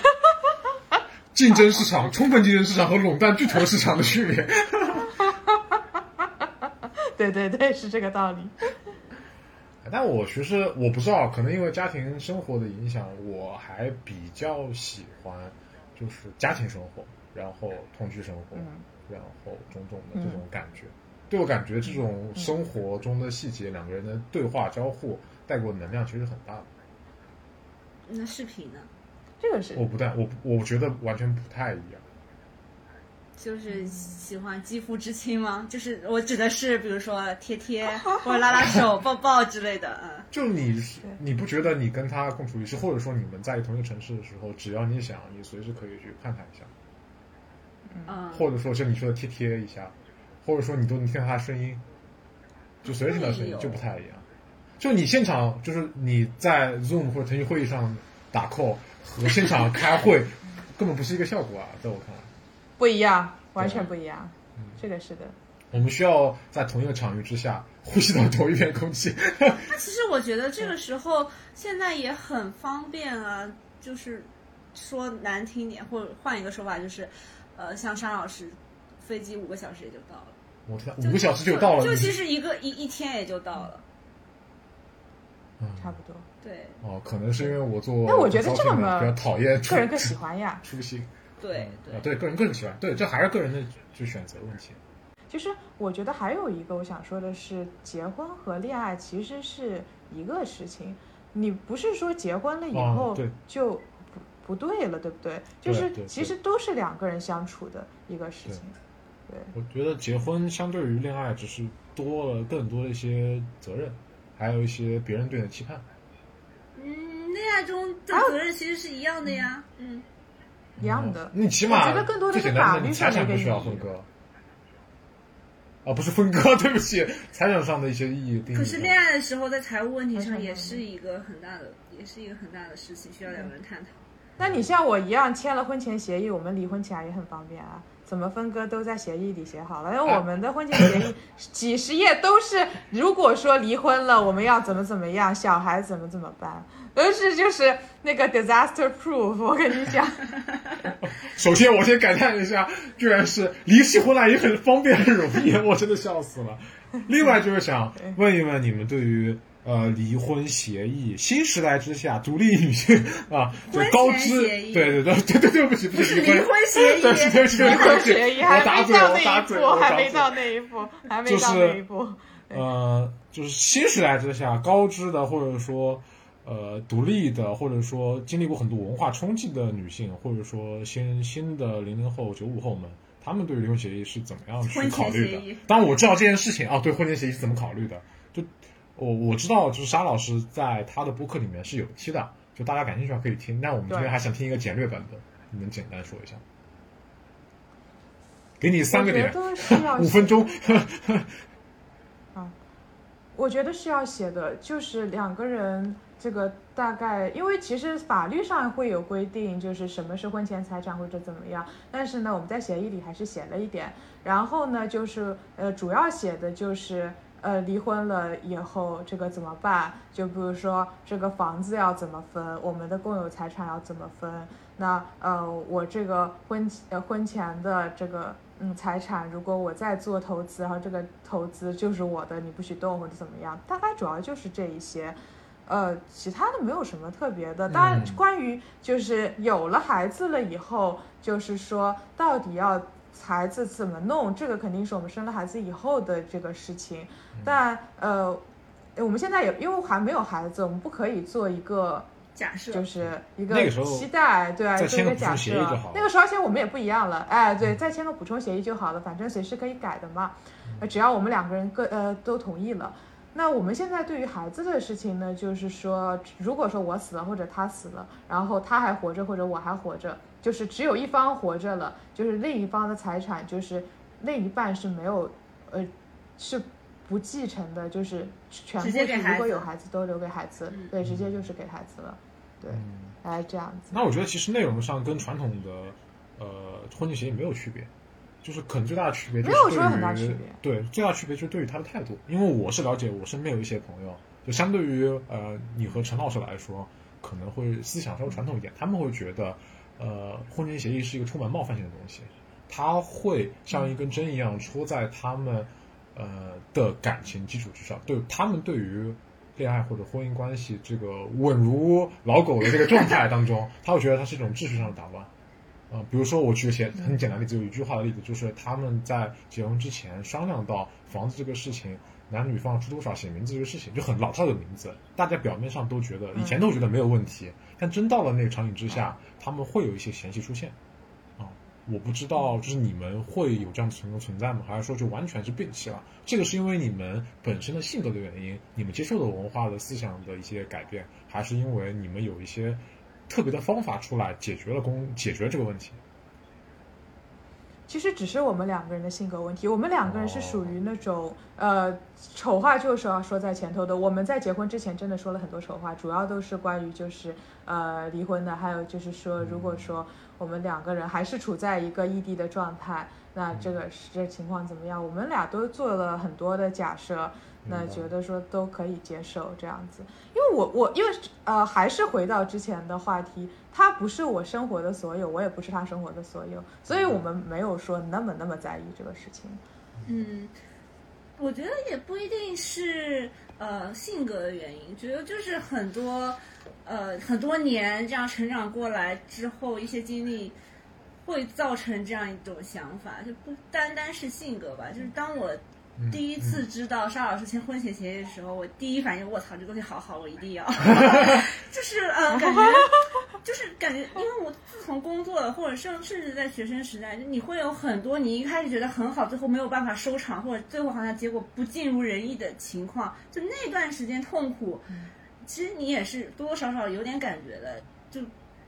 <laughs> 竞争市场、充分竞争市场和垄断巨头市场的区别。<laughs> 对对对，是这个道理。但我其实我不知道，可能因为家庭生活的影响，我还比较喜欢就是家庭生活，然后同居生活，嗯然后种种的这种感觉。对我感觉，这种嗯生活中的细节，两个人的对话交互带给我能量其实很大的。那视频呢？这个是我不但我我觉得完全不太一样。就是喜欢肌肤之亲吗？就是我指的是，比如说贴贴或者拉拉手、抱抱之类的。嗯，就你你不觉得你跟他共处一室，或者说你们在同一个城市的时候，只要你想，你随时可以去看他一下，嗯，或者说像你说的贴贴一下，或者说你都能听到他声音，就随时听到声音就不太一样。就你现场就是你在 Zoom 或者腾讯会议上打 call 和现场开会，<laughs> 根本不是一个效果啊，在我看来。不一样，完全不一样。嗯这个是的。我们需要在同一个场域之下呼吸到同一片空气。那其实我觉得这个时候现在也很方便啊，就是说难听点，或者换一个说法，就是呃，像沙老师，飞机五个小时也就到了，我天，五个小时就到了，就你其实一个一一天也就到了。嗯差不多，对哦，可能是因为我做，那我觉得这么比较讨厌出个人更喜欢呀。出行。对啊，对，对，个人个人喜欢，对，这还是个人的就选择问题。其实我觉得还有一个我想说的是，结婚和恋爱其实是一个事情，你不是说结婚了以哦后就不不对了，对不对？就是其实都是两个人相处的一个事情。对，我觉得结婚相对于恋爱，只是多了更多的一些责任，还有一些别人对你的期盼。嗯，恋爱中的责任其实是一样的呀。嗯，一样的。你起码我觉得更多的是法律上的一个需要意义分割。啊，不是分割，<laughs> 对不起，财产上的一些意义定义。可是恋爱的时候，在财务问题上也是一个很大的，也是一个很大的事情，需要两个人探讨。那你像我一样签了婚前协议，我们离婚起来也很方便啊，怎么分割都在协议里写好了。因为我们的婚前协议几十页都是，如果说离婚了，我们要怎么怎么样，小孩怎么怎么办，都是就是那个 disaster proof。我跟你讲，<laughs> 首先，我先感叹一下，居然是离起婚来也很方便、很容易，我真的笑死了。另外就是想 <laughs> 问一问你们对于呃离婚协议新时代之下独立女性啊，就高知，对对对对对，对不起，不是离婚协议对对对离婚，协议还没到那一步，我还没到那一步，还没到那一步。呃，就是新时代之下，高知的或者说呃独立的，或者说经历过很多文化冲击的女性，或者说新新的零零后、九五后们，他们对于离婚协议是怎么样去考虑的？当然我知道这件事情啊，对婚前协议是怎么考虑的，就我我知道，就是沙老师在他的播客里面是有提的，就大家感兴趣的话可以听。但我们今天还想听一个简略版本，你们简单说一下。给你三个点 <laughs> 五分钟。<laughs> 我觉得是要写的，就是两个人这个大概，因为其实法律上会有规定，就是什么是婚前财产或者怎么样，但是呢，我们在协议里还是写了一点。然后呢，就是呃，主要写的就是呃，离婚了以后这个怎么办？就比如说这个房子要怎么分，我们的共有财产要怎么分？那呃，我这个婚呃婚前的这个嗯财产，如果我再做投资，然后这个投资就是我的，你不许动或者怎么样，大概主要就是这一些。呃，其他的没有什么特别的。当然嗯，关于就是有了孩子了以后，就是说到底要孩子怎么弄，这个肯定是我们生了孩子以后的这个事情。但呃，我们现在也因为还没有孩子，我们不可以做一个假设就是一个期待，对啊，再签个做一个假补充协议设就好。那个时候而且我们也不一样了，哎，对，再签个补充协议就好了，反正随时可以改的嘛。呃只要我们两个人各呃都同意了。那我们现在对于孩子的事情呢，就是说，如果说我死了或者他死了，然后他还活着或者我还活着，就是只有一方活着了，就是另一方的财产就是另一半是没有，呃，是不继承的，就是全部如果有孩子都留给孩子，嗯对，直接就是给孩子了，对，嗯哎，这样子。那我觉得其实内容上跟传统的呃婚前协议没有区别，就是可能最大的区别就是对于没有说很大区别对，最大的区别就是对于他的态度，因为我是了解我身边有一些朋友，就相对于呃你和陈老师来说，可能会思想稍微传统一点，他们会觉得呃婚前协议是一个充满冒犯性的东西，它会像一根针一样戳在他们呃的感情基础之上，对他们对于恋爱或者婚姻关系这个稳如老狗的这个状态当中，<laughs> 他会觉得它是一种秩序上的打乱。呃，比如说我举个简很简单的例子，有一句话的例子，就是他们在结婚之前商量到房子这个事情，男女方出多少写名字这个事情，就很老套的名字，大家表面上都觉得以前都觉得没有问题，但真到了那个场景之下，他们会有一些嫌隙出现。啊，我不知道，就是你们会有这样的情况存在吗？还是说就完全是摒弃了？这个是因为你们本身的性格的原因，你们接受的文化的思想的一些改变，还是因为你们有一些特别的方法出来解决了公解决这个问题？其实只是我们两个人的性格问题，我们两个人是属于那种、呃丑话就是要说在前头的。我们在结婚之前真的说了很多丑话，主要都是关于就是呃离婚的，还有就是说如果说我们两个人还是处在一个异地的状态，那这个是这情况怎么样？我们俩都做了很多的假设，那觉得说都可以接受这样子。因为我我因为呃还是回到之前的话题，他不是我生活的所有，我也不是他生活的所有，所以我们没有说那么那么在意这个事情。嗯，我觉得也不一定是呃性格的原因，觉得就是很多呃很多年这样成长过来之后，一些经历会造成这样一种想法，就不单单是性格吧。就是当我嗯第一次知道沙老师签婚前协议的时候，我第一反应，我操，这东西好好，我一定要，<laughs> 就是呃感觉。就是感觉，因为我自从工作了，或者甚甚至在学生时代，你会有很多你一开始觉得很好，最后没有办法收场，或者最后好像结果不尽如人意的情况，就那段时间痛苦，其实你也是多多少少有点感觉的。就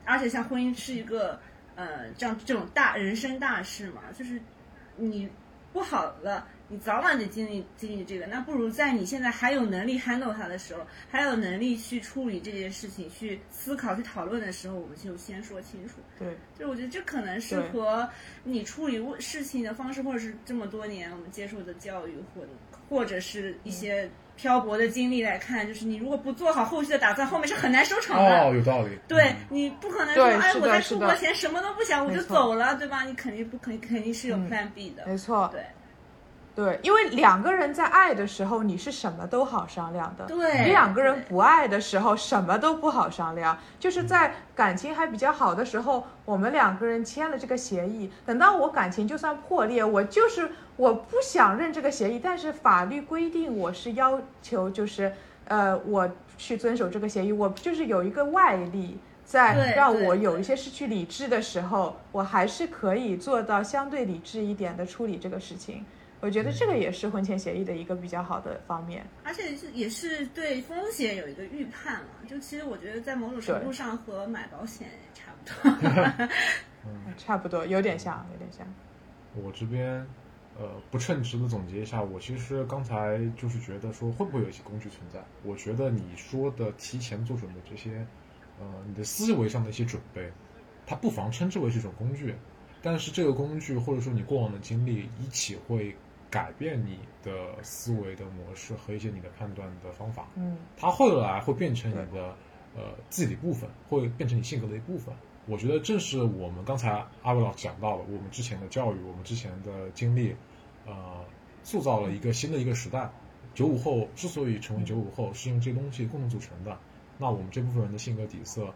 而且像婚姻是一个呃这样这种大人生大事嘛，就是你不好了。你早晚得经历经历这个，那不如在你现在还有能力 handle 它的时候，还有能力去处理这件事情、去思考、去讨论的时候，我们就先说清楚。对，就我觉得这可能是和你处理问事情的方式，或者是这么多年我们接受的教育，或者或者是一些漂泊的经历来看，就是你如果不做好后续的打算，后面是很难收场的。哦，有道理。对嗯你不可能说，哎，我在出国前什么都不想，我就走了，对吧？你肯定不肯肯定是有嗯 Plan B 的。没错，对对，因为两个人在爱的时候，你是什么都好商量的。对，你两个人不爱的时候，什么都不好商量。就是在感情还比较好的时候，我们两个人签了这个协议。等到我感情就算破裂，我就是我不想认这个协议，但是法律规定我是要求，就是呃，我去遵守这个协议，我就是有一个外力。在让我有一些失去理智的时候，我还是可以做到相对理智一点的处理这个事情。我觉得这个也是婚前协议的一个比较好的方面。而且是也是对风险有一个预判嘛。就其实我觉得在某种程度上和买保险差不多。<laughs> 差不多，有点像，有点像。我这边呃不称职的总结一下，我其实刚才就是觉得说会不会有一些工具存在？我觉得你说的提前做准备这些，呃，你的思维上的一些准备，它不妨称之为是一种工具。但是这个工具或者说你过往的经历一起会改变你的思维的模式和一些你的判断的方法。嗯，它后来会变成你的呃自己的一部分，会变成你性格的一部分。我觉得正是我们刚才阿伟老师讲到了，我们之前的教育，我们之前的经历，呃，塑造了一个新的一个时代。九五后之所以成为九五后，是因为这些东西共同组成的。那我们这部分人的性格底色，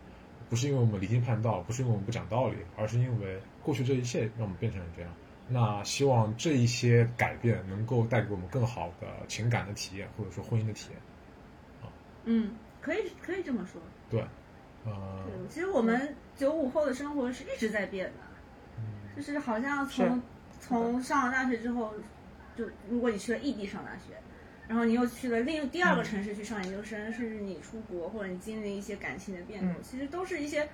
不是因为我们离经叛道，不是因为我们不讲道理，而是因为过去这一切让我们变成了这样。那希望这一些改变能够带给我们更好的情感的体验，或者说婚姻的体验。啊嗯，可以可以这么说。对，呃，对，其实我们九五后的生活是一直在变的，嗯就是好像从从上了大学之后，就如果你去了异地上大学，然后你又去了另第二个城市去上研究生，甚至你出国或者你经历一些感情的变动，嗯其实都是一些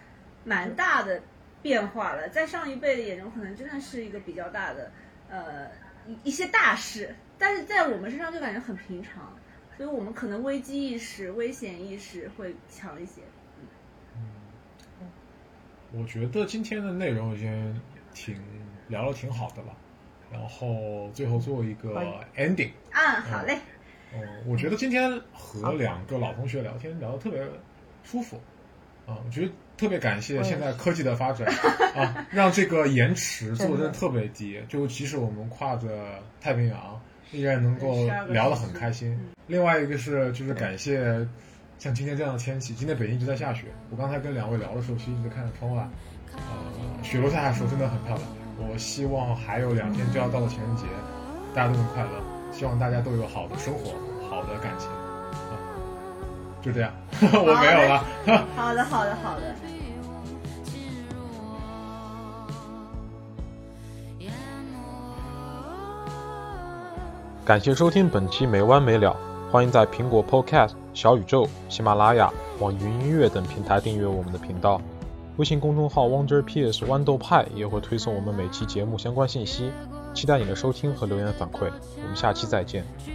蛮大的变化了。在上一辈的眼中，可能真的是一个比较大的呃一一些大事，但是在我们身上就感觉很平常，所以我们可能危机意识、危险意识会强一些。嗯我觉得今天的内容已经挺聊的挺好的了，然后最后做一个 ending。嗯，好嘞。嗯，我觉得今天和两个老同学聊天聊得特别舒服，啊，我觉得特别感谢现在科技的发展啊，让这个延迟做 <laughs> 的真的特别低，就即使我们跨着太平洋，依然能够聊得很开心嗯。另外一个是就是感谢像今天这样的天气，今天北京一直在下雪，我刚才跟两位聊的时候，其实一直看着窗外，呃，雪落下的时候真的很漂亮。我希望还有两天就要到了情人节，大家都能快乐，希望大家都有好的生活，好的感情，啊，就这样，<laughs> 我没有了。<laughs> 好的，好的，好的。感谢收听本期没完没了，欢迎在苹果 Podcast、小宇宙、喜马拉雅、网易云音乐等平台订阅我们的频道。微信公众号 Wonder Peers 豌豆派也会推送我们每期节目相关信息，期待你的收听和留言反馈。我们下期再见。去